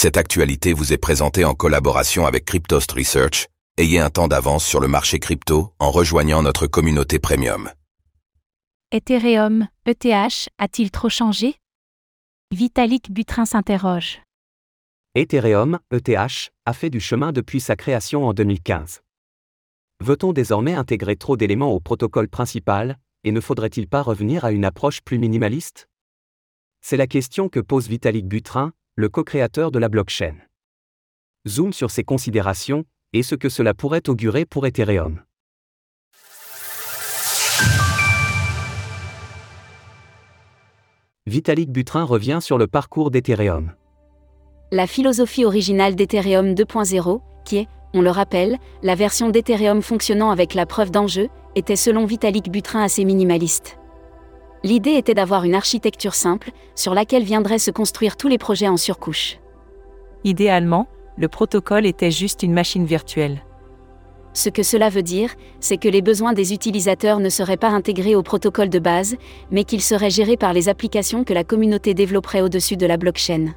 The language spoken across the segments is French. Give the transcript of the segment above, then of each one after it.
Cette actualité vous est présentée en collaboration avec Cryptost Research. Ayez un temps d'avance sur le marché crypto en rejoignant notre communauté premium. Ethereum, ETH, a-t-il trop changé? Vitalik Butrin s'interroge. Ethereum, ETH, a fait du chemin depuis sa création en 2015. Veut-on désormais intégrer trop d'éléments au protocole principal, et ne faudrait-il pas revenir à une approche plus minimaliste? C'est la question que pose Vitalik Buterin, le co-créateur de la blockchain. Zoom sur ces considérations, et ce que cela pourrait augurer pour Ethereum. Vitalik Buterin revient sur le parcours d'Ethereum. La philosophie originale d'Ethereum 2.0, qui est, on le rappelle, la version d'Ethereum fonctionnant avec la preuve d'enjeu, était selon Vitalik Buterin assez minimaliste. L'idée était d'avoir une architecture simple, sur laquelle viendraient se construire tous les projets en surcouche. Idéalement, le protocole était juste une machine virtuelle. Ce que cela veut dire, c'est que les besoins des utilisateurs ne seraient pas intégrés au protocole de base, mais qu'ils seraient gérés par les applications que la communauté développerait au-dessus de la blockchain.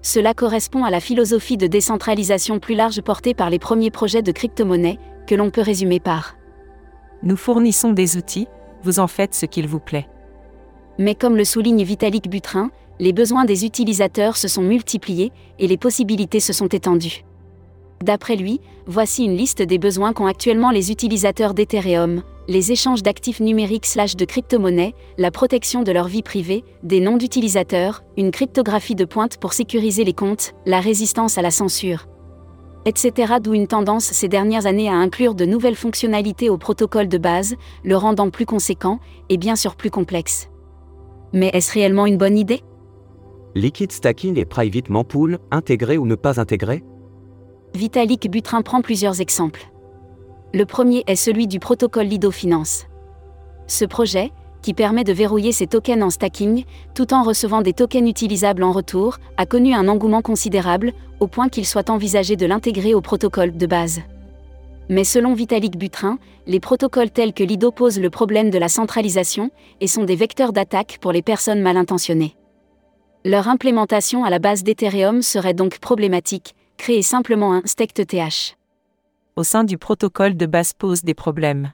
Cela correspond à la philosophie de décentralisation plus large portée par les premiers projets de crypto-monnaie, que l'on peut résumer par Nous fournissons des outils, vous en faites ce qu'il vous plaît. Mais comme le souligne Vitalik Buterin, les besoins des utilisateurs se sont multipliés et les possibilités se sont étendues. D'après lui, voici une liste des besoins qu'ont actuellement les utilisateurs d'Ethereum, les échanges d'actifs numériques slash de crypto-monnaies, la protection de leur vie privée, des noms d'utilisateurs, une cryptographie de pointe pour sécuriser les comptes, la résistance à la censure, etc. D'où une tendance ces dernières années à inclure de nouvelles fonctionnalités au protocole de base, le rendant plus conséquent et bien sûr plus complexe. Mais est-ce réellement une bonne idée? Liquid stacking et private mempool, intégrés ou ne pas intégrés Vitalik Buterin prend plusieurs exemples. Le premier est celui du protocole Lido Finance. Ce projet, qui permet de verrouiller ses tokens en stacking, tout en recevant des tokens utilisables en retour, a connu un engouement considérable, au point qu'il soit envisagé de l'intégrer au protocole de base. Mais selon Vitalik Buterin, les protocoles tels que Lido posent le problème de la centralisation et sont des vecteurs d'attaque pour les personnes mal intentionnées. Leur implémentation à la base d'Ethereum serait donc problématique, créer simplement un stake ETH. Au sein du protocole de base pose des problèmes.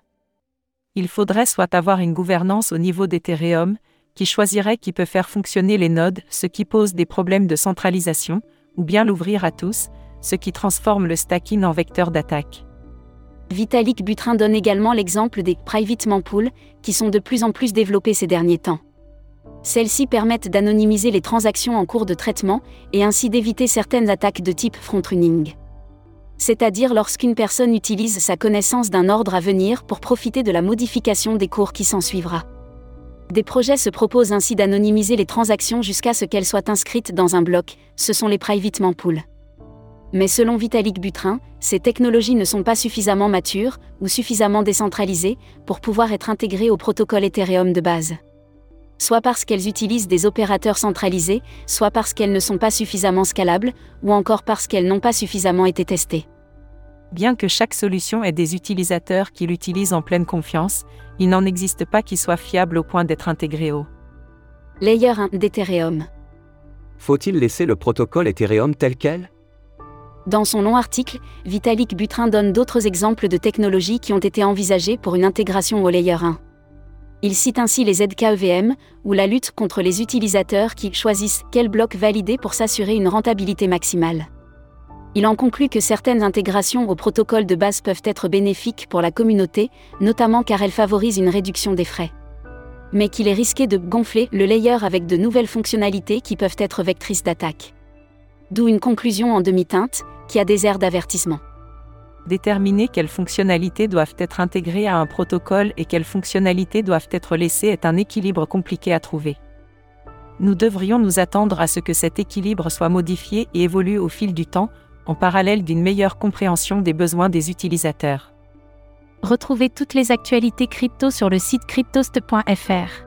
Il faudrait soit avoir une gouvernance au niveau d'Ethereum, qui choisirait qui peut faire fonctionner les nodes, ce qui pose des problèmes de centralisation, ou bien l'ouvrir à tous, ce qui transforme le stacking en vecteur d'attaque. Vitalik Buterin donne également l'exemple des private mempool, qui sont de plus en plus développés ces derniers temps. Celles-ci permettent d'anonymiser les transactions en cours de traitement et ainsi d'éviter certaines attaques de type front-running. C'est-à-dire lorsqu'une personne utilise sa connaissance d'un ordre à venir pour profiter de la modification des cours qui s'ensuivra. Des projets se proposent ainsi d'anonymiser les transactions jusqu'à ce qu'elles soient inscrites dans un bloc, ce sont les private mempool. Mais selon Vitalik Buterin, ces technologies ne sont pas suffisamment matures ou suffisamment décentralisées pour pouvoir être intégrées au protocole Ethereum de base soit parce qu'elles utilisent des opérateurs centralisés, soit parce qu'elles ne sont pas suffisamment scalables, ou encore parce qu'elles n'ont pas suffisamment été testées. Bien que chaque solution ait des utilisateurs qui l'utilisent en pleine confiance, il n'en existe pas qui soit fiable au point d'être intégré au Layer 1 d'Ethereum. Faut-il laisser le protocole Ethereum tel quel? Dans son long article, Vitalik Buterin donne d'autres exemples de technologies qui ont été envisagées pour une intégration au Layer 1. Il cite ainsi les ZKEVM, ou la lutte contre les utilisateurs qui choisissent quel bloc valider pour s'assurer une rentabilité maximale. Il en conclut que certaines intégrations au protocole de base peuvent être bénéfiques pour la communauté, notamment car elles favorisent une réduction des frais. Mais qu'il est risqué de gonfler le layer avec de nouvelles fonctionnalités qui peuvent être vectrices d'attaque. D'où une conclusion en demi-teinte, qui a des airs d'avertissement déterminer quelles fonctionnalités doivent être intégrées à un protocole et quelles fonctionnalités doivent être laissées est un équilibre compliqué à trouver. Nous devrions nous attendre à ce que cet équilibre soit modifié et évolue au fil du temps, en parallèle d'une meilleure compréhension des besoins des utilisateurs. Retrouvez toutes les actualités crypto sur le site cryptost.fr.